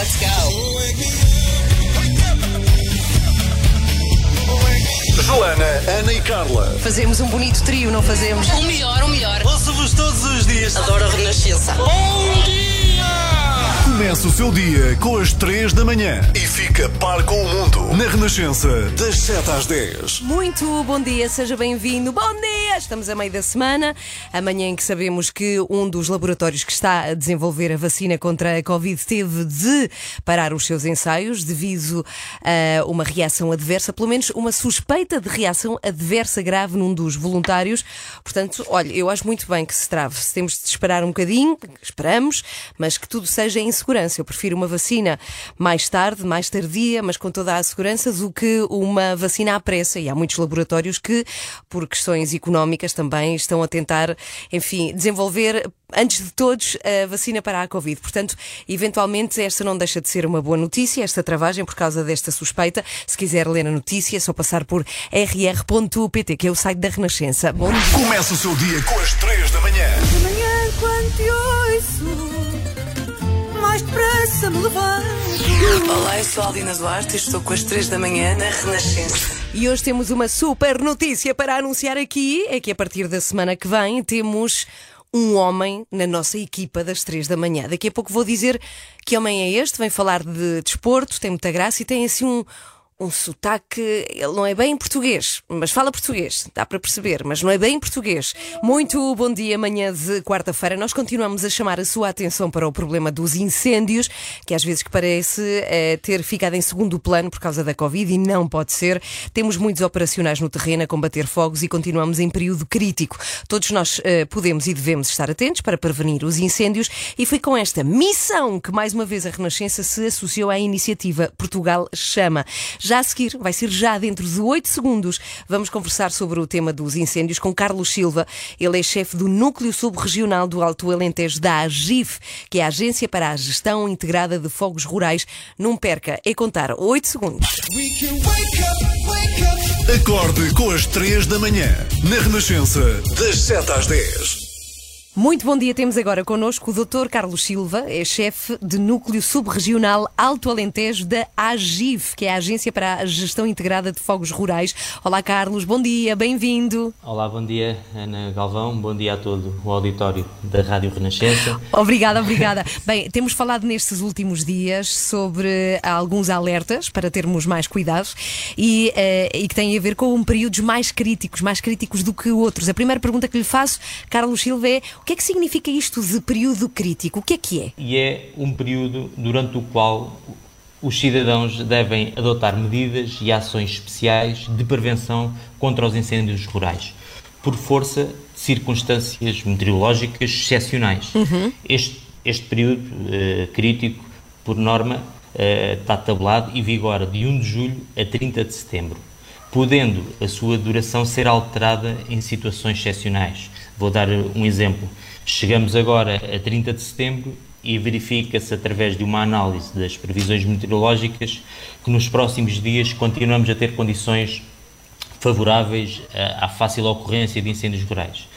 Let's go. Joana, Ana e Carla. Fazemos um bonito trio, não fazemos? O melhor, o melhor. Ouço-vos todos os dias. Adoro a Renascença. Bom dia! Começa o seu dia com as 3 da manhã e fica par com o mundo na Renascença, das 7 às 10. Muito bom dia, seja bem-vindo. Bom dia! Estamos a meio da semana, amanhã em que sabemos que um dos laboratórios que está a desenvolver a vacina contra a Covid teve de parar os seus ensaios devido a uma reação adversa, pelo menos uma suspeita de reação adversa grave num dos voluntários. Portanto, olha, eu acho muito bem que se trave. Temos de esperar um bocadinho, esperamos, mas que tudo seja em segurança. Eu prefiro uma vacina mais tarde, mais tardia, mas com toda a segurança, do que uma vacina à pressa. E há muitos laboratórios que, por questões económicas, também estão a tentar, enfim, desenvolver antes de todos, a vacina para a Covid. Portanto, eventualmente, esta não deixa de ser uma boa notícia, esta travagem, por causa desta suspeita. Se quiser ler a notícia, é só passar por rr.pt, que é o site da Renascença. Bom dia. Começa o seu dia com as 3 depressa me levanto Olá, eu sou a Aldina Duarte e estou com as 3 da manhã na Renascença. E hoje temos uma super notícia para anunciar aqui. É que a partir da semana que vem temos um homem na nossa equipa das três da manhã. Daqui a pouco vou dizer que homem é este. Vem falar de desporto, tem muita graça e tem assim um um sotaque, ele não é bem português, mas fala português, dá para perceber, mas não é bem português. Muito bom dia, manhã de quarta-feira. Nós continuamos a chamar a sua atenção para o problema dos incêndios, que às vezes parece é, ter ficado em segundo plano por causa da Covid e não pode ser. Temos muitos operacionais no terreno a combater fogos e continuamos em período crítico. Todos nós é, podemos e devemos estar atentos para prevenir os incêndios e foi com esta missão que mais uma vez a Renascença se associou à iniciativa Portugal Chama. Já a seguir, vai ser já dentro de 8 segundos, vamos conversar sobre o tema dos incêndios com Carlos Silva. Ele é chefe do Núcleo Subregional do Alto Alentejo da AGIF, que é a Agência para a Gestão Integrada de Fogos Rurais. Não perca, é contar 8 segundos. Acorde com as 3 da manhã na Renascença, das 7 às 10. Muito bom dia, temos agora connosco o Dr. Carlos Silva, é chefe de Núcleo Subregional Alto Alentejo da AGIF, que é a Agência para a Gestão Integrada de Fogos Rurais. Olá, Carlos, bom dia, bem-vindo. Olá, bom dia, Ana Galvão, bom dia a todo o auditório da Rádio Renascença. Obrigada, obrigada. Bem, temos falado nestes últimos dias sobre alguns alertas para termos mais cuidados e, uh, e que têm a ver com períodos mais críticos, mais críticos do que outros. A primeira pergunta que lhe faço, Carlos Silva, é o que é que significa isto de período crítico? O que é que é? E é um período durante o qual os cidadãos devem adotar medidas e ações especiais de prevenção contra os incêndios rurais, por força de circunstâncias meteorológicas excepcionais. Uhum. Este, este período uh, crítico, por norma, uh, está tabulado e vigora de 1 de julho a 30 de setembro, podendo a sua duração ser alterada em situações excepcionais Vou dar um exemplo. Chegamos agora a 30 de setembro e verifica-se através de uma análise das previsões meteorológicas que nos próximos dias continuamos a ter condições favoráveis à fácil ocorrência de incêndios rurais.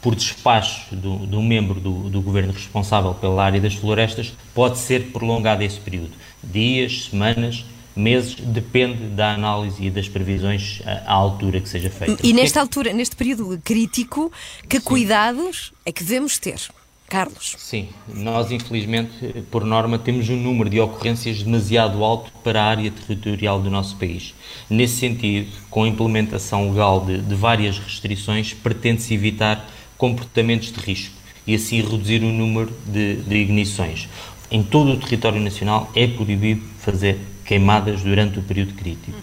Por despacho de um membro do, do, governo responsável pela área das florestas, pode ser prolongado esse período, dias, semanas, meses, depende da análise e das previsões à altura que seja feita. E nesta altura, neste período crítico, que Sim. cuidados é que devemos ter? Carlos. Sim, nós infelizmente, por norma, temos um número de ocorrências demasiado alto para a área territorial do nosso país. Nesse sentido, com a implementação legal de, de várias restrições, pretende-se evitar comportamentos de risco e assim reduzir o número de, de ignições. Em todo o território nacional é proibido fazer queimadas durante o período crítico.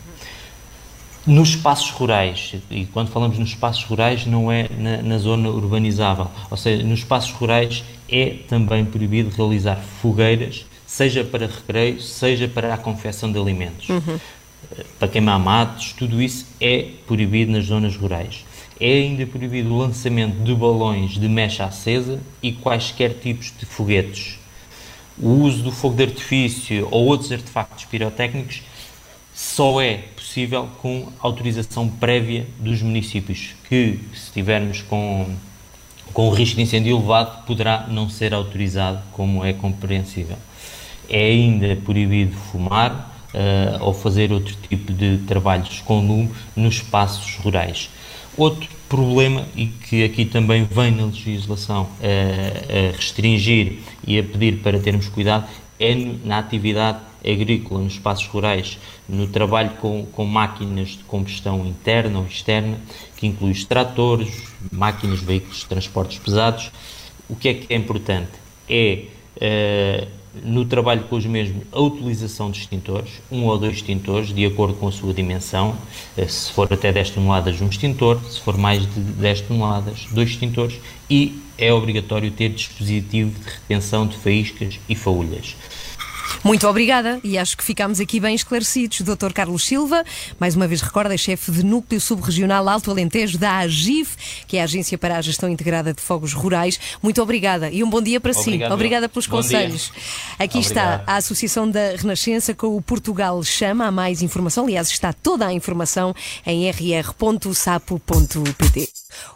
Nos espaços rurais, e quando falamos nos espaços rurais, não é na, na, zona urbanizável, ou seja, nos espaços rurais é também proibido realizar fogueiras, seja para recreio, seja para a confecção de alimentos. Uhum. Para queimar matos, tudo isso é proibido nas zonas rurais. É ainda proibido o lançamento de balões de mecha acesa e quaisquer tipos de foguetes o uso do fogo de artifício ou outros artefactos pirotécnicos só é possível com autorização prévia dos municípios, que se estivermos com, com o risco de incêndio elevado, poderá não ser autorizado, como é compreensível. É ainda proibido fumar uh, ou fazer outro tipo de trabalhos com lume nos espaços rurais. Outro problema, e que aqui também vem na legislação a, a restringir e a pedir para termos cuidado, é na atividade agrícola, nos espaços rurais, no trabalho com, com máquinas de combustão interna ou externa, que inclui os tratores, máquinas, veículos de transportes pesados. O que é que é importante? É uh, no trabalho com os mesmos a utilização de extintores, um ou dois extintores, de acordo com a sua dimensão. Uh, se for até 10 toneladas, um extintor, se for mais de 10 toneladas, dois extintores e é obrigatório ter dispositivo de retenção de faíscas e faúlhas. Muito obrigada e acho que ficámos aqui bem esclarecidos. Dr. Carlos Silva, mais uma vez recorda, é chefe de Núcleo Subregional Alto Alentejo da AGIF, que é a Agência para a Gestão Integrada de Fogos Rurais. Muito obrigada e um bom dia para Obrigado. si. Obrigada pelos Bom conselhos. dia. Aqui Obrigado. está a Associação da Renascença com o Portugal Chama. Há mais informação, aliás, está toda a informação em rr.sapo.pt.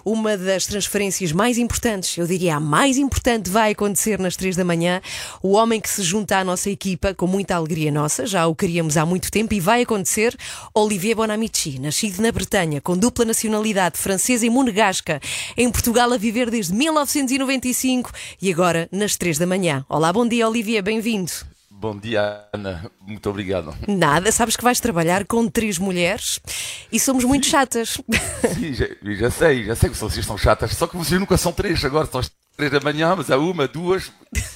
Uma das transferências mais importantes, eu diria a mais importante, vai acontecer nas três da manhã. O homem que se junta à nossa equipa com muita alegria nossa, já o queríamos há muito tempo e vai acontecer. Olivier Bonamici, nascido na Bretanha, com dupla nacionalidade francesa e monegasca, em Portugal a viver desde 1995 e agora nas três da manhã. Olá, bom dia, Olivier, bem-vindo. Bom dia, Ana. Muito obrigado. Nada, sabes que vais trabalhar com três mulheres e somos muito chatas. Sim, já, já sei, já sei que vocês são chatas, só que vocês nunca são três agora, são três da manhã, mas há uma, duas,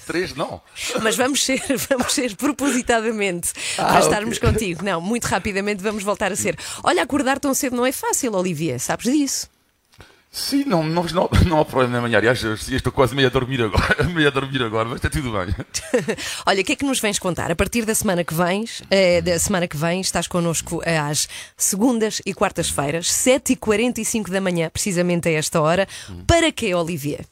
três, não. Mas vamos ser, vamos ser propositadamente Ah, para estarmos ok. contigo. Não, muito rapidamente vamos voltar a ser. Olha, acordar tão cedo não é fácil, Olivier, sabes disso? Sim, não, não, não, não há problema na manhã. Aliás, estou quase meio a dormir agora, meio a dormir agora, mas está tudo bem. Olha, o que é que nos vens contar? A partir da semana que vens, eh, da semana que vem, estás connosco eh, às segundas e quartas-feiras, 7h45 da manhã, precisamente a esta hora. Para quê, Olivier?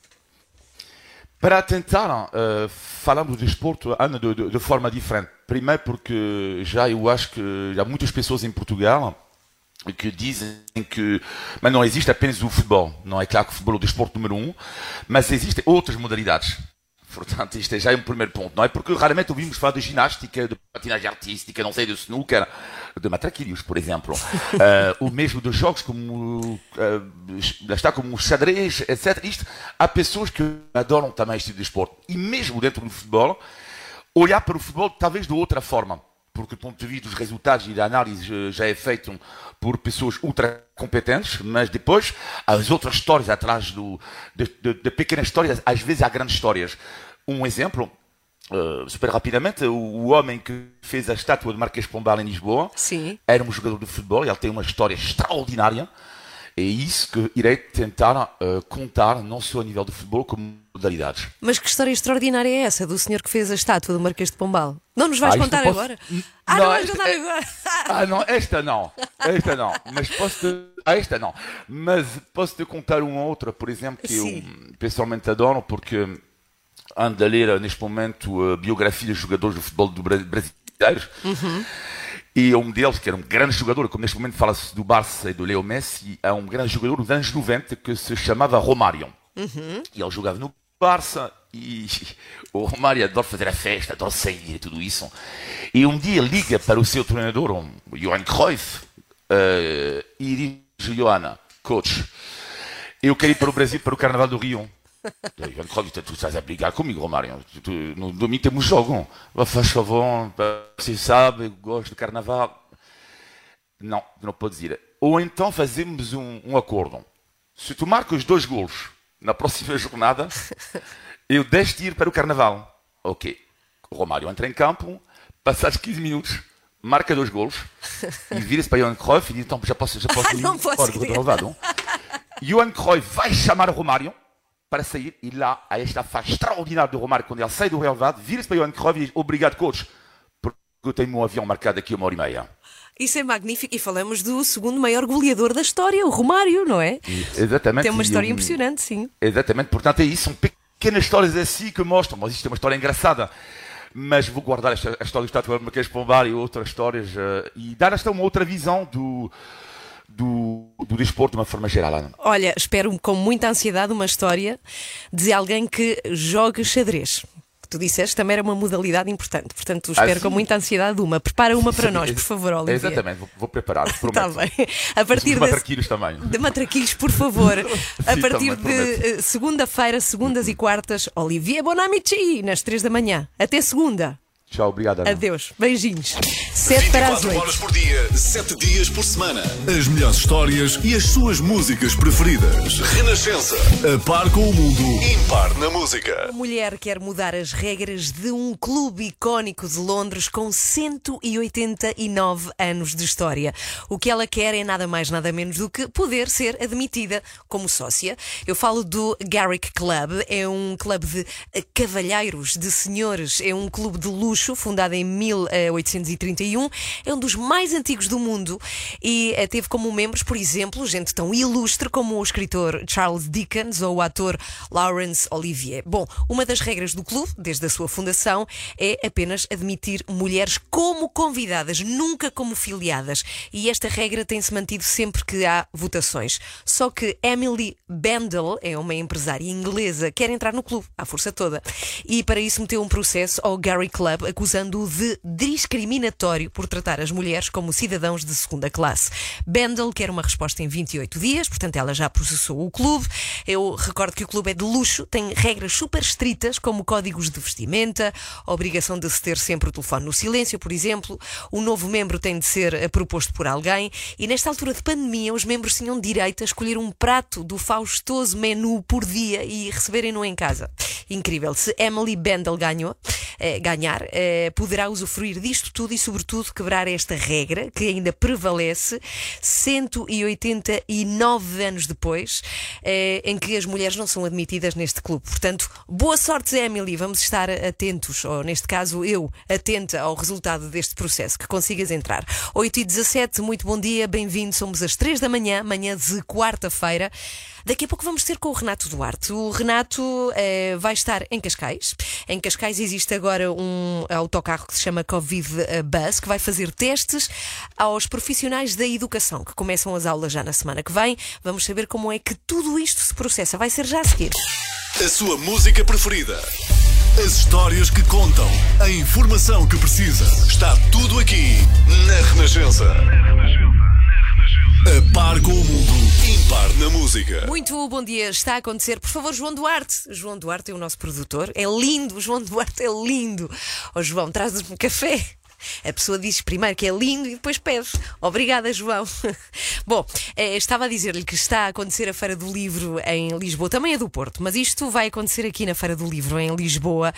Para tentar uh, falar do desporto Ana, de, de, de forma diferente. Primeiro porque já eu acho que há muitas pessoas em Portugal que dizem que mas não existe apenas o futebol. Não é claro que o futebol é o desporto número um, mas existem outras modalidades. Portanto, isto é já um primeiro ponto, não é? Porque raramente ouvimos falar de ginástica, de patinagem artística, não sei, de snooker, de matraquilhos, por exemplo. uh, ou mesmo de jogos como, uh, está, como o xadrez, etc. Isto, há pessoas que adoram também este tipo de esporte. E mesmo dentro do futebol, olhar para o futebol talvez de outra forma. Porque do ponto de vista dos resultados e da análise eh, já é feito por pessoas ultra competentes, mas depois as outras histórias atrás do, de, de, de pequenas histórias, às vezes há grandes histórias. Um exemplo, uh, super rapidamente, o, o, homem que fez a estátua de Marquês Pombal em Lisboa Sim. era um jogador de futebol e ele tem uma história extraordinária. É isso que irei tentar uh, contar, não só a nível de futebol, como modalidades. Mas que história extraordinária é essa do senhor que fez a estátua do Marquês de Pombal? Não nos vais Ah, contar posso- agora? Ah, não, Não, vais contar é- agora. Ah, não, esta não. Esta não. Mas posso te... Ah, esta não. Mas posso te contar uma outra, por exemplo, que Sim. eu pessoalmente adoro, porque ando a ler neste momento a biografia de jogadores de futebol do Bra- brasileiros. E um deles, que era um grande jogador, como neste momento fala-se do Barça e do Leo Messi, é um grande jogador dos anos 90 que se chamava Romário. E ele jogava no Barça e o Romário adora fazer a festa, adora sair e tudo isso. E um dia liga para o seu treinador, um Johan Cruyff, eh, e diz, Johanna, coach, eu quero ir para o Brasil para o Carnaval do Rio. E Johan Cruyff, tu estás a brigar comigo, Romário. No domingo temos jogo. Faz favor, você sabe, eu gosto de Carnaval. Não, não pode dizer. Ou então fazemos um, um acordo. Se tu marcas dois golos na próxima jornada, eu deixo de ir para o Carnaval. Ok. O Romário entra em campo, passados 15 minutos, marca dois golos e vira-se para Johan Cruyff e diz, então já posso, já posso Ah, ir não posso ir. relevado. Johan Cruyff vai chamar o Romário para sair e lá há esta fase extraordinária do Romário quando ele sai do relevado, vira-se para Johan Cruyff e diz, obrigado coach, porque eu tenho um avião marcado aqui uma hora e meia. Isso é magnífico. E falamos do segundo maior goleador da história, o Romário, não é? Exatamente. Tem uma história um, impressionante, sim. Exatamente, portanto é isso, são pequenas histórias assim que mostram, mas isto é uma história engraçada. Mas vou guardar esta, a história do Estátua de Marquês de Pombal e outras histórias eh, e dar esta uma outra visão do, do, do desporto de uma forma geral. Ana. Olha, espero com muita ansiedade uma história de alguém que joga xadrez. tu disseste também era uma modalidade importante. Portanto, espero sim. com muita ansiedade uma. Prepara uma para nós, por favor, Olivia. Exatamente, vou, vou preparar. Está bem. A partir da. matraquilhos também. De matraquilhos, por favor. A Sim, partir também, de eh, segunda-feira, segundas e quartas, Olivier Bonamici, nas três da manhã. Até segunda. Tchau, obrigado. Ana. Adeus. Beijinhos. Sete para as 24 oito. horas por dia, 7 dias por semana. As melhores histórias e as suas músicas preferidas. Renascença. A par com o mundo. Impar na música. A mulher quer mudar as regras de um clube icónico de Londres com 189 anos de história. O que ela quer é nada mais, nada menos do que poder ser admitida como sócia. Eu falo do Garrick Club, é um clube de cavalheiros, de senhores, é um clube de luxo fundado em 1831, é um dos mais antigos do mundo e eh, teve como membros, por exemplo, gente tão ilustre como o escritor Charles Dickens ou o ator Laurence Olivier. Bom, uma das regras do clube, desde a sua fundação, é apenas admitir mulheres como convidadas, nunca como filiadas. E esta regra tem-se mantido sempre que há votações. Só que Emily Bendel é uma empresária inglesa, quer entrar no clube, à força toda. E para isso meteu um processo ao Gary Club, acusando-o de discriminatório por tratar as mulheres como cidadãos de segunda classe. Bendel quer uma resposta em 28 dias, portanto ela já processou o clube. Eu recordo que o clube é de luxo, tem regras super estritas, como códigos de vestimenta, a obrigação de se ter sempre o telefone no silêncio, por exemplo. O novo membro tem de ser eh, proposto por alguém. E nesta altura de pandemia, os membros tinham direito a escolher um prato do faustoso menu por dia e receberem-no em casa. Incrível. Se Emily Bendel ganhou, eh, ganhar, eh, poderá usufruir disto tudo e, sobretudo, quebrar esta regra que ainda prevalece 189 anos depois, eh, em que as mulheres não são admitidas neste clube. Portanto, boa sorte, Emily. Vamos estar atentos, ou neste caso, eu, atenta ao resultado deste processo, que consigas entrar. 8 e 17, muito bom dia, bem-vindo. Somos às 3 da manhã, manhã de quarta-feira. Daqui a pouco vamos ter com o Renato Duarte. O Renato eh, vai estar em Cascais. Em Cascais existe agora um autocarro que se chama Covid eh, Bus, que vai fazer testes aos profissionais da educação, que começam as aulas já na semana que vem. Vamos saber como é que tudo isto se processa. Vai ser já a seguir. A sua música preferida. As histórias que contam. A informação que precisa. Está tudo aqui na Renascença. A par com o mundo. Na música. Muito bom dia, está a acontecer. Por favor, João Duarte. João Duarte é o nosso produtor. É lindo, João Duarte é lindo. Ó João, traz-nos um café. A pessoa diz primeiro que é lindo e depois pede. Obrigada, João. Bom, eh, estava a dizer-lhe que está a acontecer a Feira do Livro em Lisboa, também é do Porto, mas isto vai acontecer aqui na Feira do Livro em Lisboa.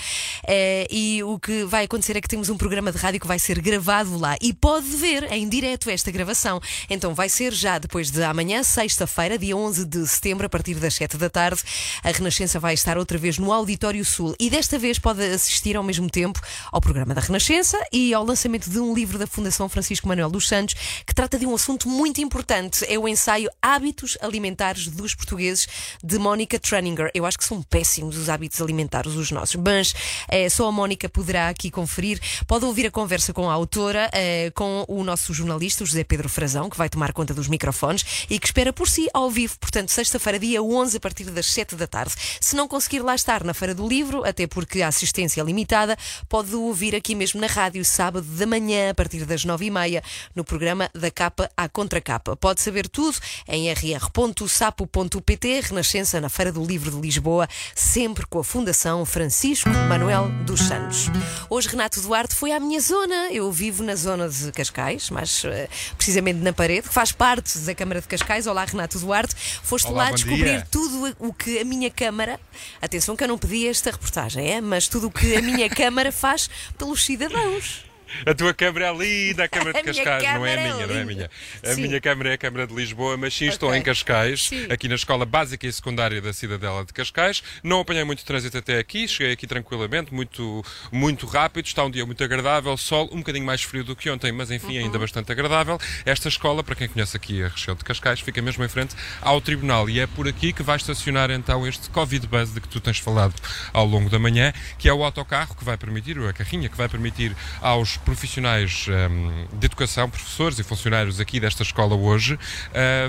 Eh, E o que vai acontecer é que temos um programa de rádio que vai ser gravado lá e pode ver em direto esta gravação. Então vai ser já depois de amanhã, sexta-feira, dia 11 de setembro, a partir das 7 da tarde. A Renascença vai estar outra vez no Auditório Sul e desta vez pode assistir ao mesmo tempo ao programa da Renascença e ao lançamento de um livro da Fundação Francisco Manuel dos Santos que trata de um assunto muito importante. É o ensaio Hábitos Alimentares dos Portugueses de Mónica Trenninger. Eu acho que são péssimos os hábitos alimentares os nossos, mas eh, só a Mónica poderá aqui conferir. Pode ouvir a conversa com a autora, eh, com o nosso jornalista, o José Pedro Frazão, que vai tomar conta dos microfones e que espera por si ao vivo. Portanto, sexta-feira, dia 11, a partir das 7 da tarde. Se não conseguir lá estar na Feira do Livro, até porque a assistência é limitada, pode ouvir aqui mesmo na rádio, sábado da manhã, a partir das 9 e meia, no programa da capa à contracapa. Pode saber tudo em rr.sapo.pt, Renascença na Feira do Livro de Lisboa, sempre com a Fundação Francisco Manuel dos Santos. Hoje Renato Duarte foi à minha zona. Eu vivo na zona de Cascais, mas eh, precisamente na parede, que faz parte da Câmara de Cascais. Olá, Renato Duarte. Foste Olá, lá descobrir dia. tudo o que a minha Câmara. Atenção que eu não pedi esta reportagem, é? Mas tudo o que a minha Câmara faz pelos cidadãos. A tua câmara é linda, a câmara de Cascais, não é é a minha, não é a linda. minha. A Sim. minha câmara é a Câmara de Lisboa, mas sim, estou Ok. em Cascais, Sim. aqui na Escola Básica e Secundária da Cidadela de Cascais. Não apanhei muito trânsito até aqui, cheguei aqui tranquilamente, muito, muito rápido, está um dia muito agradável, sol um bocadinho mais frio do que ontem, mas enfim, Uhum. ainda bastante agradável. Esta escola, para quem conhece aqui a região de Cascais, fica mesmo em frente ao Tribunal e é por aqui que vai estacionar então este Covid Bus de que tu tens falado ao longo da manhã, que é o autocarro que vai permitir, ou a carrinha que vai permitir aos profissionais um, de educação, professores e funcionários aqui desta escola hoje, uh,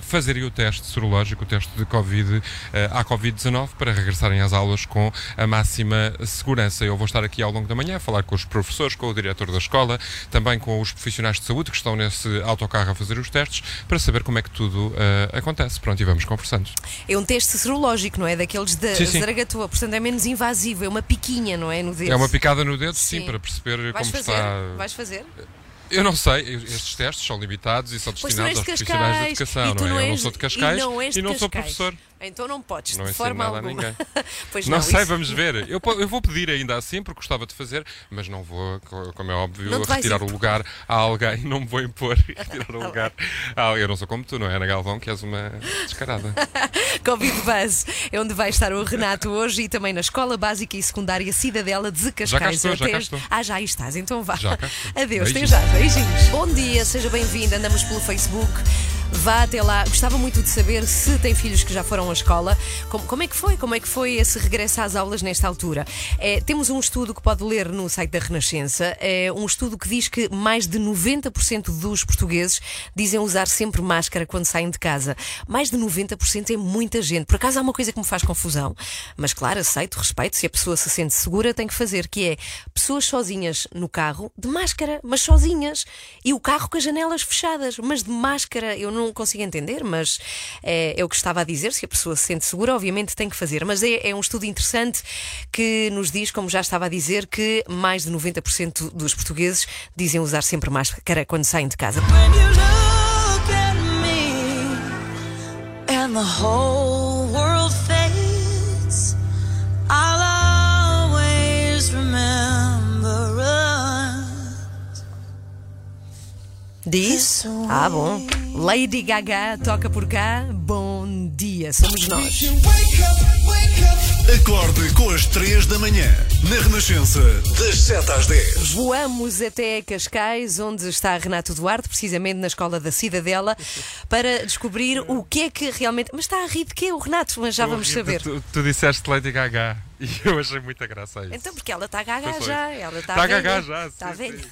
fazerem o teste serológico, o teste de Covid, uh, à Covid-19, para regressarem às aulas com a máxima segurança. Eu vou estar aqui ao longo da manhã a falar com os professores, com o diretor da escola, também com os profissionais de saúde que estão nesse autocarro a fazer os testes, para saber como é que tudo uh, acontece. Pronto, e vamos conversando. É um teste serológico, não é? Daqueles da Sim, sim. zaragatua, portanto é menos invasivo, é uma piquinha, não é? No dedo. É uma picada no dedo, sim, Sim. para perceber Vais como fazer? está. Vais fazer? Eu não sei, estes testes são limitados e são não destinados aos de profissionais de Cascais. educação, e não é? Eu não sou de Cascais e não, és de sou professor. Então não podes, Não de forma nada a alguma. ninguém. pois Não, não, sei, isso- vamos ver. Eu, eu vou pedir ainda assim, porque gostava de fazer, mas não vou, co- como é óbvio, retirar ir- o lugar a alguém. Não me vou impor retirar o lugar a alguém. Eu não sou como tu, não é, Ana Galvão, que és uma descarada. Covid Buzz é onde vai estar o Renato hoje e também na Escola Básica e Secundária Cidadela de Cascais. Já cá estou, já cá estou. Ah, já aí estás, então vá. Já. Adeus, Beijinhos. já. Beijinhos. Bom dia, seja bem-vindo. Andamos pelo Facebook. Vá até lá. Gostava muito de saber se tem filhos que já foram à escola. Como, como é que foi? Como é que foi esse regresso às aulas nesta altura? É, temos um estudo que pode ler no site da Renascença. É um estudo que diz que mais de 90% dos portugueses dizem usar sempre máscara quando saem de casa. Mais de 90% é muita gente. Por acaso há uma coisa que me faz confusão. Mas claro, aceito, respeito. Se a pessoa se sente segura, tem que fazer, que é pessoas sozinhas no carro, de máscara, mas sozinhas. E o carro com as janelas fechadas, mas de máscara. Eu não consigo entender, mas é, é o que estava a dizer. Se a pessoa se sente segura, obviamente tem que fazer. Mas é, é um estudo interessante que nos diz, como já estava a dizer, que mais de 90% dos portugueses dizem usar sempre máscara quando saem de casa. And the whole world fades, I'll always remember us. Diz? Ah, bom. Lady Gaga toca por cá. Bom dia, somos nós. Acorde com as 3 da manhã, na Renascença, das 7 às 10. Voamos até Cascais, onde está Renato Duarte, precisamente na escola da Cidadela, para descobrir o que é que realmente. Mas está a rir de quê, o Renato? Mas já Eu vamos saber. Tu, tu disseste Lady Gaga e eu achei muita graça a isso. Então, porque ela está gaga já, ela está velha. gaga já, Está velha.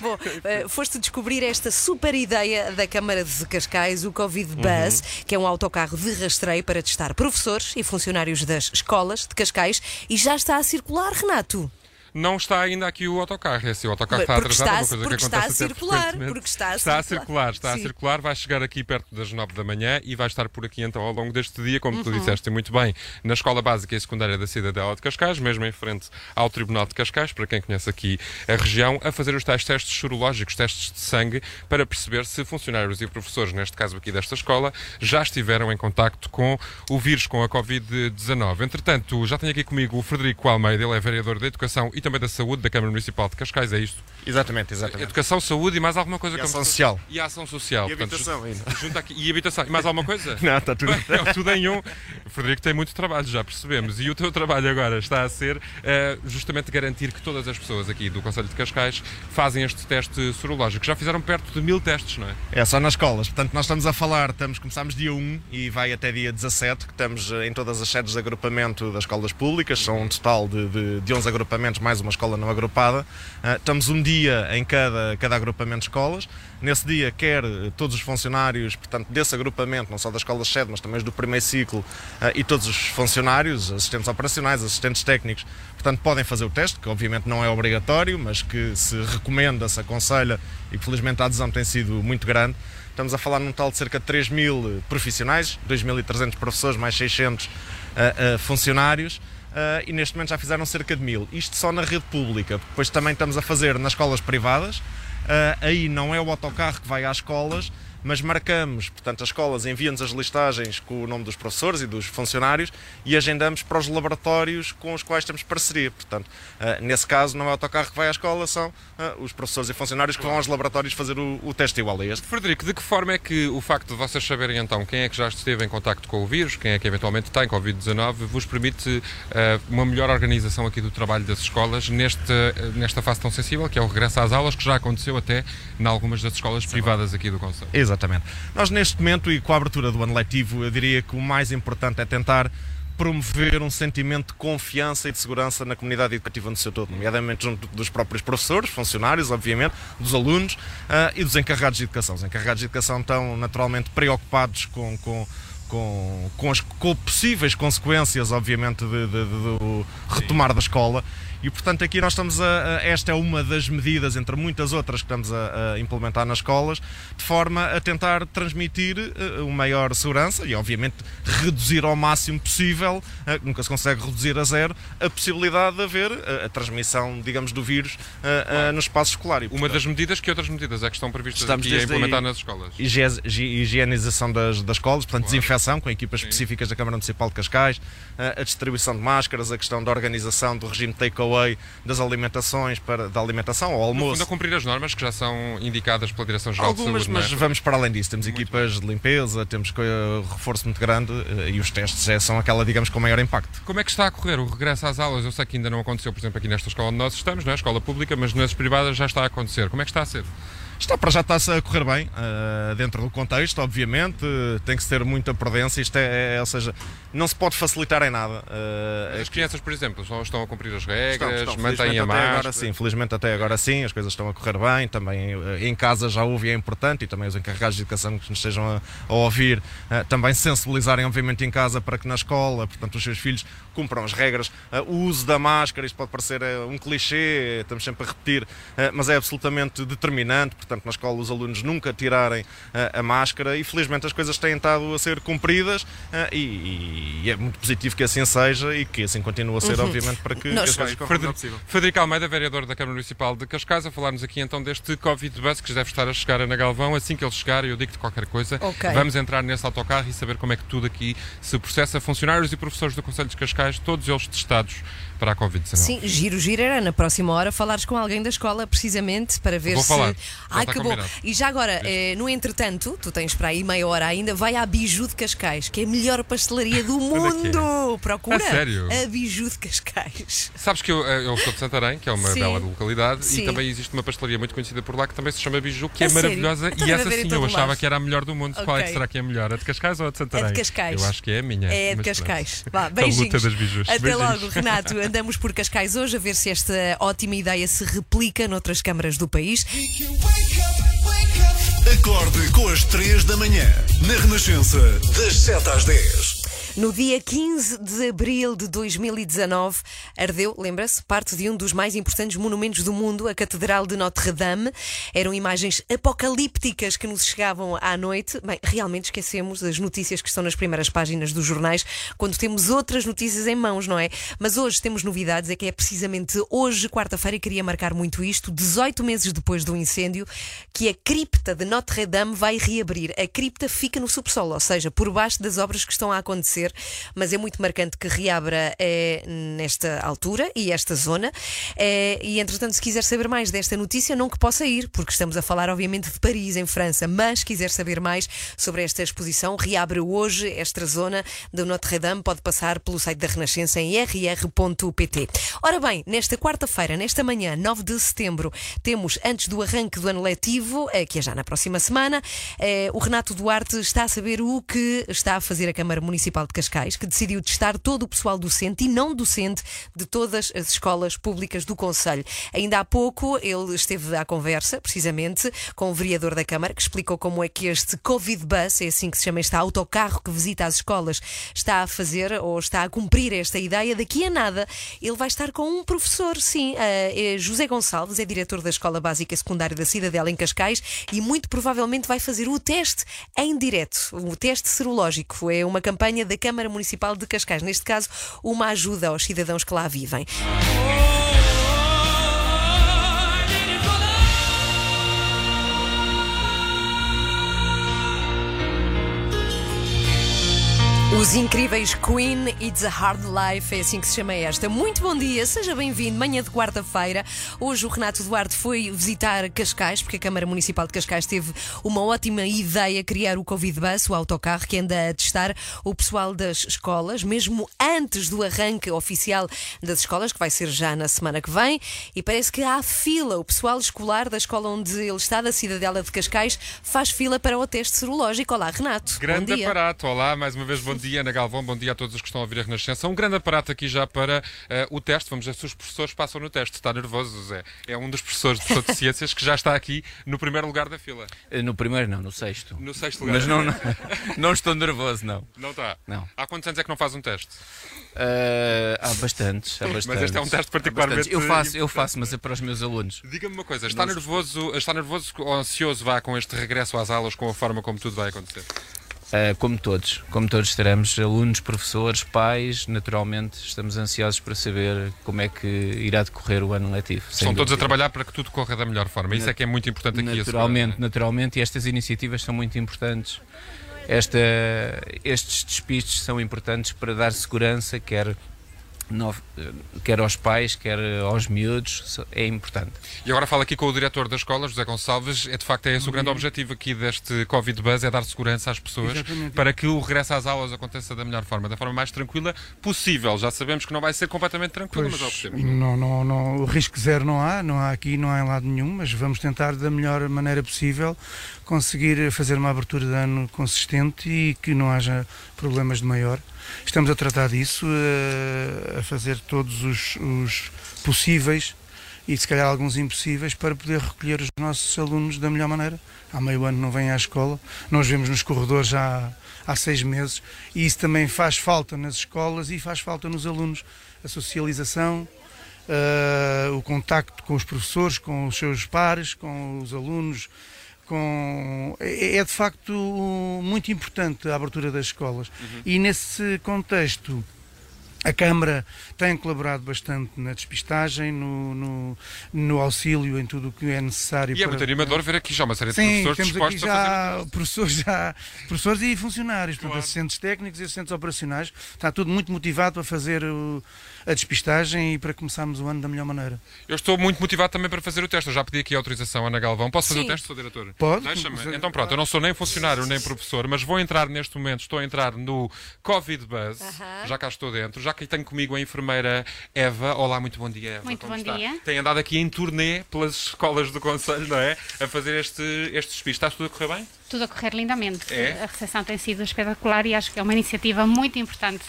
Bom, eh, foste descobrir esta super ideia da Câmara de Cascais, o Covid Uhum. Bus, que é um autocarro de rastreio para testar professores e funcionários das escolas de Cascais e já está a circular, Renato. Não está ainda aqui o autocarro. É assim, o autocarro está atrasado, é uma está- coisa que está a acontece circular, porque está a Está a circular. circular, está a Sim. circular, vai chegar aqui perto das 9 da manhã e vai estar por aqui então ao longo deste dia, como Uhum. tu disseste muito bem, na Escola Básica e Secundária da Cidadela de Cascais, mesmo em frente ao Tribunal de Cascais, para quem conhece aqui a região, a fazer os tais testes sorológicos, testes de sangue, para perceber se funcionários e professores, neste caso aqui desta escola, já estiveram em contacto com o vírus, com a Covid-19. Entretanto, já tenho aqui comigo o Frederico Almeida, ele é vereador da Educação e também da Saúde da Câmara Municipal de Cascais, é isto? Exatamente, exatamente. Educação, saúde e mais alguma coisa E como- ação social. E ação social. E habitação ju- ainda. junta aqui- E habitação. E mais alguma coisa? Não, está tudo. É tudo em um. O Frederico tem muito trabalho, já percebemos. E o teu trabalho agora está a ser eh, justamente garantir que todas as pessoas aqui do Conselho de Cascais fazem este teste sorológico. Já fizeram perto de mil testes, não é? É só nas escolas. Portanto, nós estamos a falar, estamos, começamos dia 1 e vai até dia 17, que estamos eh, em todas as sedes de agrupamento das escolas públicas, são um total de, de, de 11 agrupamentos, mais uma escola não agrupada. Ah, estamos um dia em cada, cada agrupamento de escolas. Nesse dia, quer eh, todos os funcionários, portanto, desse agrupamento, não só das escolas sede, mas também do primeiro ciclo, ah, e todos os funcionários, assistentes operacionais, assistentes técnicos, portanto, podem fazer o teste, que obviamente não é obrigatório, mas que se recomenda, se aconselha e que felizmente a adesão tem sido muito grande. Estamos a falar num total de cerca de 3 mil profissionais, 2.300 professores, mais 600 ah, ah, funcionários. Ah, e neste momento já fizeram cerca de mil. Isto só na rede pública. Depois também estamos a fazer nas escolas privadas. Ah, aí não é o autocarro que vai às escolas, mas marcamos, portanto, as escolas enviam-nos as listagens com o nome dos professores e dos funcionários e agendamos para os laboratórios com os quais temos parceria. Portanto, ah, nesse caso, não é o autocarro que vai à escola, são ah, os professores e funcionários que vão aos laboratórios fazer o, o teste igual a este. Frederico, de que forma é que o facto de vocês saberem então quem é que já esteve em contacto com o vírus, quem é que eventualmente tem Covid-19, vos permite eh, uma melhor organização aqui do trabalho das escolas nesta, nesta fase tão sensível, que é o regresso às aulas, que já aconteceu até em algumas das escolas privadas aqui do Conselho? Exatamente. Nós, neste momento, e com a abertura do ano letivo, eu diria que o mais importante é tentar promover um sentimento de confiança e de segurança na comunidade educativa no seu todo, nomeadamente junto dos próprios professores, funcionários, obviamente, dos alunos ah, e dos encarregados de educação. Os encarregados de educação estão naturalmente preocupados com, com com, com as com possíveis consequências, obviamente, de, de- de- do retomar da escola. E, portanto, aqui nós estamos a, a- Esta é uma das medidas, entre muitas outras, que estamos a, a implementar nas escolas, de forma a tentar transmitir eh, uma maior segurança e, obviamente, reduzir ao máximo possível, eh, nunca se consegue reduzir a zero, a possibilidade de haver eh, a transmissão, digamos, do vírus eh, no espaço escolar. E, Uma das medidas, que outras medidas é que estão previstas Estamos aqui a implementar nas escolas? Higie- hi- higienização das, das escolas, portanto, desinfecção com equipas específicas da Câmara Municipal de Cascais, a distribuição de máscaras, a questão da organização do regime takeaway das alimentações, para, da alimentação ao almoço. fundo, a cumprir as normas que já são indicadas pela Direção-Geral de Algumas, Saúde, não é? mas vamos para além disso. Temos equipas de limpeza, temos reforço muito grande eh, e os testes já são aquela, digamos, com maior impacto. Como é que está a correr o regresso às aulas? Eu sei que ainda não aconteceu, por exemplo, aqui nesta escola onde nós estamos, não é? escola pública, mas nas privadas já está a acontecer. Como é que está a ser? Está para já está-se a correr bem, eh, dentro do contexto, obviamente, eh, tem que ter muita prudência, isto é, é- ou seja, não se pode facilitar em nada. eh, As crianças, por exemplo, estão, estão a cumprir as regras, Estão, estão. mantêm a máscara. agora sim, felizmente até agora sim, as coisas estão a correr bem, também em casa já houve e é importante, e também os encarregados de educação que nos estejam a, a ouvir, também sensibilizarem obviamente em casa para que na escola, portanto os seus filhos cumpram as regras, o uso da máscara, isto pode parecer um clichê, estamos sempre a repetir, mas é absolutamente determinante, portanto na escola os alunos nunca tirarem eh, a máscara e felizmente as coisas têm estado a ser cumpridas eh, e, e é muito positivo que assim seja e que assim continue a ser, Uhum. obviamente, para que, Nós- que as coisas. Frederico Almeida, vereador da Câmara Municipal de Cascais, a falar-nos aqui então deste Covid Bus que deve estar a chegar a Ana Galvão. Assim que ele chegar, eu digo-te qualquer coisa, Ok. vamos entrar nesse autocarro e saber como é que tudo aqui se processa. Funcionários e professores do Conselho de Cascais, todos eles testados para a Covid-19. Sim, giro, giro era na próxima hora falares com alguém da escola, precisamente, para ver Vou se. falar. Ai, que bom. combinado. E já agora, eh, no entretanto, tu tens para aí meia hora ainda, vai à Biju de Cascais, que é a melhor pastelaria do mundo. Procura A sério? a Biju de Cascais. Sabes que eu, eh, eu sou de Santarém, que é uma Sim. bela localidade, Sim. e também existe uma pastelaria muito conhecida por lá que também se chama Biju, que A é sério? maravilhosa. Estás E a essa sim, eu achava lado. que era a melhor do mundo. Qual é que será que é a melhor? A de Cascais ou a de Santarém? É de Cascais. Eu acho que é a minha. É de mas pronto. Cascais. Vá, A beijinhos. luta das bijus. Até Beijinhos. logo, Renato. Andamos por Cascais hoje a ver se esta ótima ideia se replica noutras câmaras do país. Acorde com as 3 da manhã, na Renascença, das 7 às 10. No dia 15 de abril de 2019, ardeu, lembra-se, parte de um dos mais importantes monumentos do mundo, a Catedral de Notre-Dame. Eram imagens apocalípticas que nos chegavam à noite. Bem, realmente esquecemos as notícias que estão nas primeiras páginas dos jornais quando temos outras notícias em mãos, não é? Mas hoje temos novidades, é que é precisamente hoje, quarta-feira, e queria marcar muito isto, 18 meses depois do incêndio, que a cripta de Notre-Dame vai reabrir. A cripta fica no subsolo, ou seja, por baixo das obras que estão a acontecer, mas é muito marcante que reabra eh, nesta altura e esta zona. Eh, e entretanto, se quiser saber mais desta notícia, não que possa ir, porque estamos a falar, obviamente, de Paris, em França, mas se quiser saber mais sobre esta exposição, reabre hoje esta zona de Notre-Dame, pode passar pelo site da Renascença em rr.pt. Ora bem, nesta quarta-feira, nesta manhã, 9 de setembro, temos, antes do arranque do ano letivo, eh, que é já na próxima semana, o Renato Duarte está a saber o que está a fazer a Câmara Municipal de Cascais, que decidiu testar todo o pessoal docente e não docente de todas as escolas públicas do Conselho. Ainda há pouco ele esteve à conversa, precisamente, com o vereador da Câmara, que explicou como é que este Covid Bus, é assim que se chama este autocarro que visita as escolas, está a fazer ou está a cumprir esta ideia. Daqui a nada, ele vai estar com um professor, sim, eh, é José Gonçalves, é diretor da Escola Básica e Secundária da Cidadela em Cascais e muito provavelmente vai fazer o teste em direto, o teste serológico. É uma campanha da Câmara Municipal de Cascais, neste caso, uma ajuda aos cidadãos que lá vivem. Os incríveis Queen It's a Hard Life, é assim que se chama esta. Muito bom dia, seja bem-vindo. Manhã de quarta-feira. Hoje o Renato Duarte foi visitar Cascais, porque a Câmara Municipal de Cascais teve uma ótima ideia criar o Covid Bus, o autocarro que anda a testar o pessoal das escolas, mesmo antes do arranque oficial das escolas, que vai ser já na semana que vem. E parece que há fila. O pessoal escolar da escola onde ele está, da Cidadela de Cascais, faz fila para o teste serológico. Olá, Renato. Grande aparato. Olá, mais uma vez bom dia. dia, Ana Galvão, bom dia a todos os que estão a ouvir a Renascença. Um grande aparato aqui já para eh, o teste. Vamos ver se os professores passam no teste. Está nervoso, Zé. É um dos professores de Ciências que já está aqui no primeiro lugar da fila. Eh, No primeiro não, no sexto. No sexto lugar. Mas não, não, não estou nervoso, não. Não está? Não. Há quantos anos é que não faz um teste? Eh, há bastantes, há Mas bastantes. este é um teste particularmente. Eu faço, eu faço, mas é para os meus alunos. Diga-me uma coisa, está nervoso, está nervoso ou ansioso vá com este regresso às aulas, com a forma como tudo vai acontecer? Eh, como todos, como todos estaremos, alunos, professores, pais, naturalmente, estamos ansiosos para saber como é que irá decorrer o ano letivo. Estão todos a trabalhar para que tudo corra da melhor forma. Isso é que é muito importante aqui. a Naturalmente, segurança. naturalmente, e estas iniciativas são muito importantes. Esta, estes despistes são importantes para dar segurança, quer, no- quer aos pais, quer aos miúdos, é importante. E agora falo aqui com o diretor da escola, José Gonçalves. É de facto é esse o grande objetivo aqui deste Covid Buzz, é dar segurança às pessoas Exatamente. para que o regresso às aulas aconteça da melhor forma, da forma mais tranquila possível. Já sabemos que não vai ser completamente tranquilo, mas é Pois, temos. não, não, não, o risco zero não há, não há aqui, não há em lado nenhum, mas vamos tentar da melhor maneira possível conseguir fazer uma abertura de ano consistente e que não haja problemas de maior. Estamos a tratar disso, eh, a fazer todos os, os possíveis e se calhar alguns impossíveis para poder recolher os nossos alunos da melhor maneira. Há meio ano não vêm à escola, nós vemos nos corredores há, há seis meses e isso também faz falta nas escolas e faz falta nos alunos. A socialização, eh, o contacto com os professores, com os seus pares, com os alunos, com... é, é de facto muito importante a abertura das escolas. E nesse contexto, a Câmara tem colaborado bastante na despistagem, no, no, no auxílio em tudo o que é necessário. E é para- muito animador ver aqui já uma série de Sim, professores temos aqui a fazer. já professores, já professores e funcionários, portanto, Claro. assistentes técnicos e assistentes operacionais. Está tudo muito motivado para fazer o- a despistagem e para começarmos o ano da melhor maneira. Eu estou muito motivado também para fazer o teste. Eu já pedi aqui a autorização à Ana Galvão. Posso fazer Sim. o teste, Sr. Diretor? Pode. Deixa-me. Então pronto, eu não sou nem funcionário nem professor, mas vou entrar neste momento, estou a entrar no Covid Buzz. Aham. Já cá estou dentro. Já que tenho comigo a enfermeira Eva. Olá, muito bom dia, Eva. Muito Como bom está? dia. Tem andado aqui em turnê pelas escolas do Conselho, não é? A fazer este, este despiste. Está tudo a correr bem? Tudo a correr lindamente. É? A recepção tem sido espetacular e acho que é uma iniciativa muito importante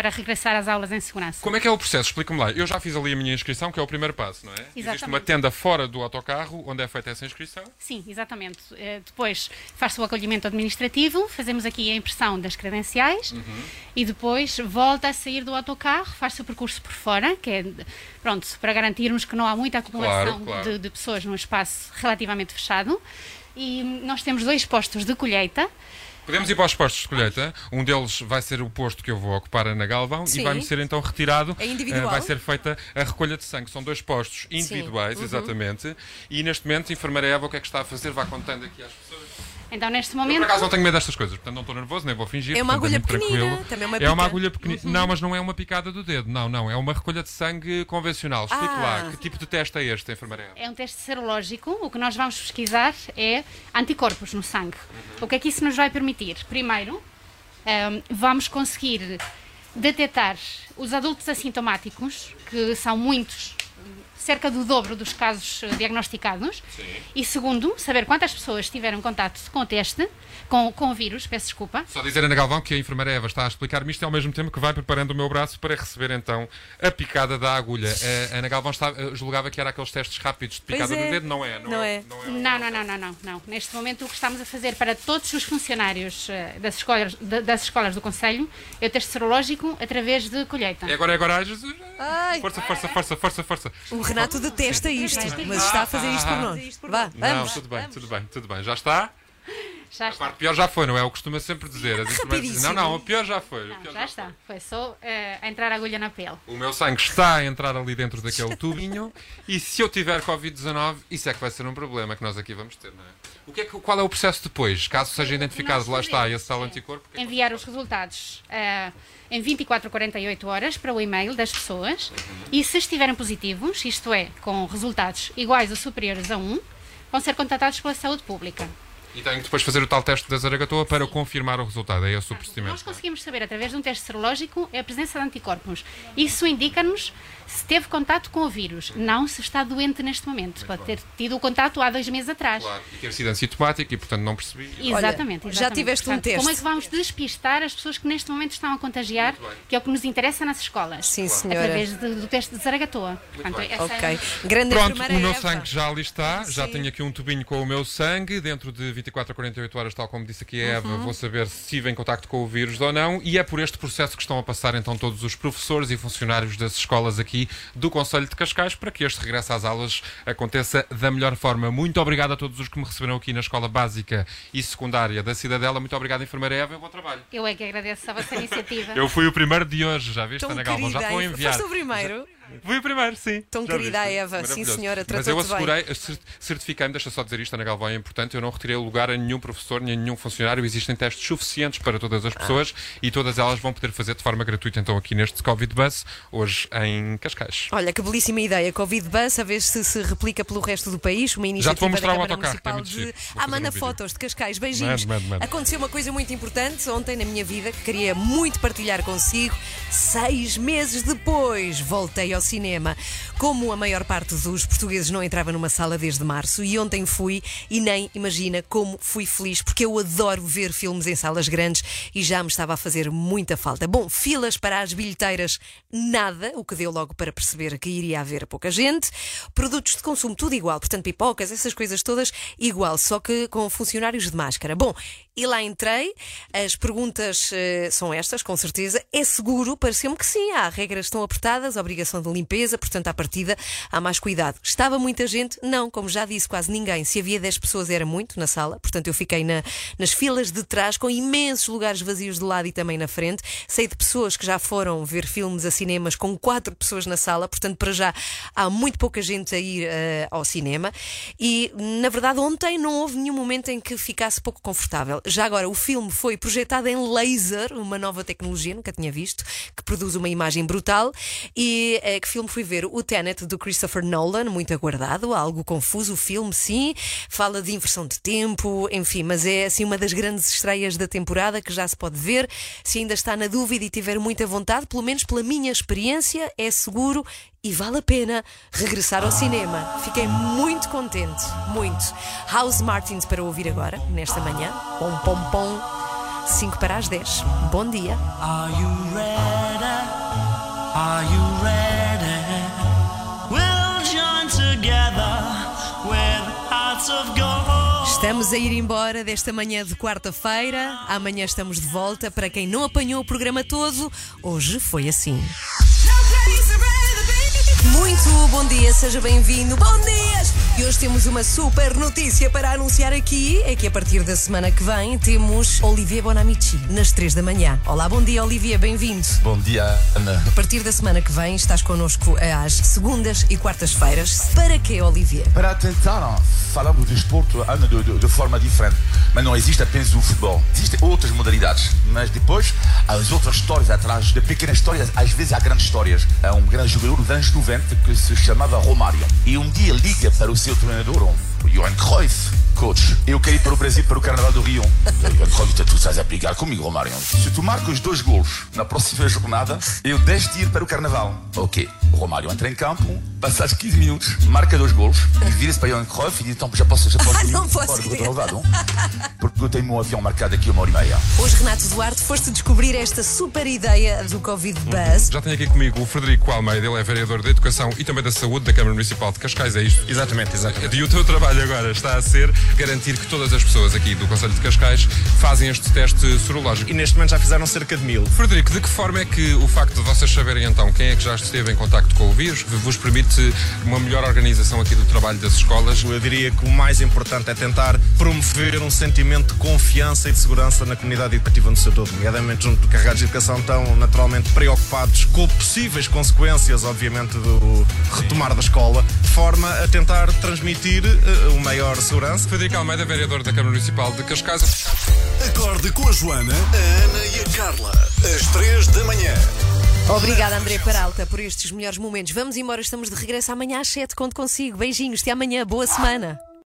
para regressar às aulas em segurança. Como é que é o processo? Explica-me lá. Eu já fiz ali a minha inscrição, que é o primeiro passo, não é? Existe Exatamente. uma tenda fora do autocarro onde é feita essa inscrição. Sim, exatamente. Eh, Depois faz-se o acolhimento administrativo, fazemos aqui a impressão das credenciais Uhum. e depois volta a sair do autocarro, faz-se o percurso por fora, que é, pronto, para garantirmos que não há muita acumulação Claro, claro. De, de pessoas num espaço relativamente fechado. E hum, nós temos dois postos de colheita. Podemos ir para os postos de colheita. Um deles vai ser o posto que eu vou ocupar na Galvão Sim. e vai-me ser então retirado. É individual? Eh, vai ser feita a recolha de sangue. São dois postos individuais, Uhum. exatamente. E neste momento, a enfermeira Eva, o que é que está a fazer? Vai contando aqui às pessoas. Então, neste Eu, momento. por acaso, não tenho medo destas coisas, portanto, não estou nervoso, nem vou fingir. É uma portanto, agulha muito pequenina, tranquilo. também uma É uma agulha pequenina. Não, mas não é uma picada do dedo. Não, não. É uma recolha de sangue convencional. Explique Ah. lá. Que tipo de teste é este, enfermeira Eva? É um teste serológico. O que nós vamos pesquisar é anticorpos no sangue. O que é que isso nos vai permitir? Primeiro, ehm, vamos conseguir detectar os adultos assintomáticos, que são muitos, cerca do dobro dos casos eh, diagnosticados. E segundo, saber quantas pessoas tiveram contato com o teste, com, com o vírus, peço desculpa. Só dizer, Ana Galvão, que a enfermeira Eva está a explicar-me isto e ao mesmo tempo que vai preparando o meu braço para receber então a picada da agulha. A Ana Galvão está, eh, julgava que era aqueles testes rápidos de picada é. no dedo. Não é, não, Não é. é. Não é. Não, não, não, não, não, não. Neste momento o que estamos a fazer para todos os funcionários eh, das escolas, da- das escolas do Conselho é o teste serológico através de colheita. É agora, é agora, Jesus. Ai, Força, força, força, força, força. o Renato detesta isto, mas está a fazer isto por nós. Vá, Não, vamos. tudo bem, tudo bem, tudo bem. Já está? Já A está. parte pior já foi, não é? O que costuma sempre dizer. As não, não, o pior já foi. Não, pior já está. Foi só eh, a entrar a agulha na pele. O meu sangue está a entrar ali dentro daquele tubinho e se eu tiver Covid-19, isso é que vai ser um problema que nós aqui vamos ter, não é? O que é que, qual é o processo depois? Caso seja identificado, nós lá está, esse tal anticorpo. é Enviar os resultados eh, em 24 a 48 horas para o e-mail das pessoas e se estiverem positivos, isto é, com resultados iguais ou superiores a 1, vão ser contatados pela saúde pública. E tenho que depois fazer o tal teste da Zaragatoa para confirmar o resultado. É esse o Nós procedimento. conseguimos saber, através de um teste serológico, a presença de anticorpos. Isso indica-nos se teve contato com o vírus, não se está doente neste momento. Pode ter tido o contato há dois meses atrás. Claro. E ter sido assintomático e, portanto, não percebi. Exatamente, Olha, exatamente. já tiveste um Portanto, teste. Como é que vamos despistar as pessoas que neste momento estão a contagiar, que é o que nos interessa nas escolas? Sim, senhora. Através de- do teste de Zaragatoa. Portanto, essa Ok. é- Grande Pronto, o meu Eva. sangue já ali está. Já Sim. tenho aqui um tubinho com o meu sangue. Dentro de 24 a 48 horas, tal como disse aqui a Eva, Uhum. vou saber se estive em contacto com o vírus ou não. E é por este processo que estão a passar então todos os professores e funcionários das escolas aqui do Conselho de Cascais para que este regresso às aulas aconteça da melhor forma. Muito obrigado a todos os que me receberam aqui na Escola Básica e Secundária da Cidadela. Muito obrigado, enfermeira Eva, e um bom trabalho. Eu é que agradeço a vossa iniciativa. Eu fui o primeiro de hoje, já viste, Tão Ana Galvão? Já vou Eva. enviar. Foste o primeiro? Fui o primeiro, sim. Tão Já querida a viste? Eva, sim, senhora, Mas eu assegurei, cer- certifiquei-me, deixa só dizer isto, Ana Galvão, é importante, eu não retirei lugar a nenhum professor, nem a nenhum funcionário, existem testes suficientes para todas Ah. as pessoas e todas elas vão poder fazer de forma gratuita, então, aqui neste Covid Bus, hoje em Cascais. Olha, que belíssima ideia. Covid Bus, a ver se se replica pelo resto do país. Uma Já te iniciativa vou mostrar da o Câmara autocarro, que é Municipal muito de... Ah, manda um fotos de Cascais. Beijinhos. Mande, mande, mande. Aconteceu uma coisa muito importante ontem na minha vida que queria muito partilhar consigo. Seis meses depois, voltei ao cinema. Como a maior parte dos portugueses não entrava numa sala desde março, e ontem fui, e nem imagina como fui feliz, porque eu adoro ver filmes em salas grandes e já me estava a fazer muita falta. Bom, filas para as bilheteiras, nada, o que deu logo para perceber que iria haver pouca gente. Produtos de consumo, tudo igual, portanto, pipocas, essas coisas todas igual, só que com funcionários de máscara. Bom, e lá entrei, as perguntas eh, são estas, com certeza. É seguro? Pareceu-me que sim, há regras estão apertadas, obrigação de limpeza, portanto, à partida há mais cuidado. Estava muita gente? Não, como já disse, quase ninguém. Se havia 10 pessoas era muito na sala, portanto, eu fiquei na- nas filas de trás, com imensos lugares vazios de lado e também na frente. Sei de pessoas que já foram ver filmes a cinemas com quatro pessoas na sala, portanto, para já há muito pouca gente a ir eh, ao cinema. E, na verdade, ontem não houve nenhum momento em que ficasse pouco confortável. Já agora, o filme foi projetado em laser, uma nova tecnologia, nunca tinha visto, que produz uma imagem brutal. E eh, que filme fui ver? O Tenet do Christopher Nolan, muito aguardado, algo confuso o filme, sim. Fala de inversão de tempo, enfim, mas é assim uma das grandes estreias da temporada que já se pode ver. Se ainda está na dúvida e tiver muita vontade, pelo menos pela minha experiência, é seguro e vale a pena regressar ao cinema. Fiquei muito contente, muito. House Martins para ouvir agora, nesta manhã. Pom, pom, pom. 5 para as 10. Bom dia. Are you ready? Are you ready? We'll join together with hearts of gold. Estamos a ir embora desta manhã de quarta-feira. Amanhã estamos de volta. Para quem não apanhou o programa todo, hoje foi assim. Muito bom dia, seja bem-vindo. Bom dia! E hoje temos uma super notícia para anunciar aqui. É que a partir da semana que vem temos Olivier Bonamici nas 3 da manhã. Olá, bom dia, Olivier, bem-vindo. Bom dia, Ana. A partir da semana que vem estás connosco às segundas e quartas-feiras. Para quê, Olivier? Para tentar falar do desporto Ana, de, de- de forma diferente. Mas não existe apenas o futebol. Existem outras modalidades. Mas depois, há as outras histórias atrás. De pequenas histórias, às vezes há grandes histórias. Há um grande jogador dos anos 90 que se chamava Romário. E um dia liga o seu treinador, o Johan Cruyff. Coach, eu quero ir para o Brasil para o Carnaval do Rio. Johan Cruyff, tu estás a brigar comigo, Romário. Se tu marcas dois gols na próxima jornada, eu deixo de ir para o Carnaval. Ok. O Romário entra em campo, passados 15 minutos, marca dois gols e vira-se para Johan Cruyff e diz: então já posso, já posso Ah, ir não posso embora do ir." Carnaval, Porque eu tenho meu avião marcado aqui uma hora e meia. Hoje, Renato Duarte, foste descobrir esta super ideia do Covid Buzz. Já tenho aqui comigo o Frederico Almeida, ele é vereador da Educação e também da Saúde da Câmara Municipal de Cascais, é isto? Exatamente, exatamente. E o teu trabalho agora está a ser garantir que todas as pessoas aqui do Conselho de Cascais fazem este teste sorológico. E neste momento já fizeram cerca de mil. Frederico, de que forma é que o facto de vocês saberem então quem é que já esteve em contacto com o vírus vos permite uma melhor organização aqui do trabalho das escolas? Eu diria que o mais importante é tentar promover um sentimento de confiança e de segurança na comunidade educativa no seu todo, nomeadamente junto de carregados de educação estão naturalmente preocupados com possíveis consequências, obviamente, do retomar da escola, de forma a tentar transmitir eh, o maior segurança. Frederico Almeida, vereador da Câmara Municipal de Cascais. Acorde com a Joana, a Ana e a Carla. Às três da manhã. Obrigada, André Peralta, por estes melhores momentos. Vamos embora, estamos de regresso amanhã às 7. Conto consigo. Beijinhos, até amanhã. Boa semana.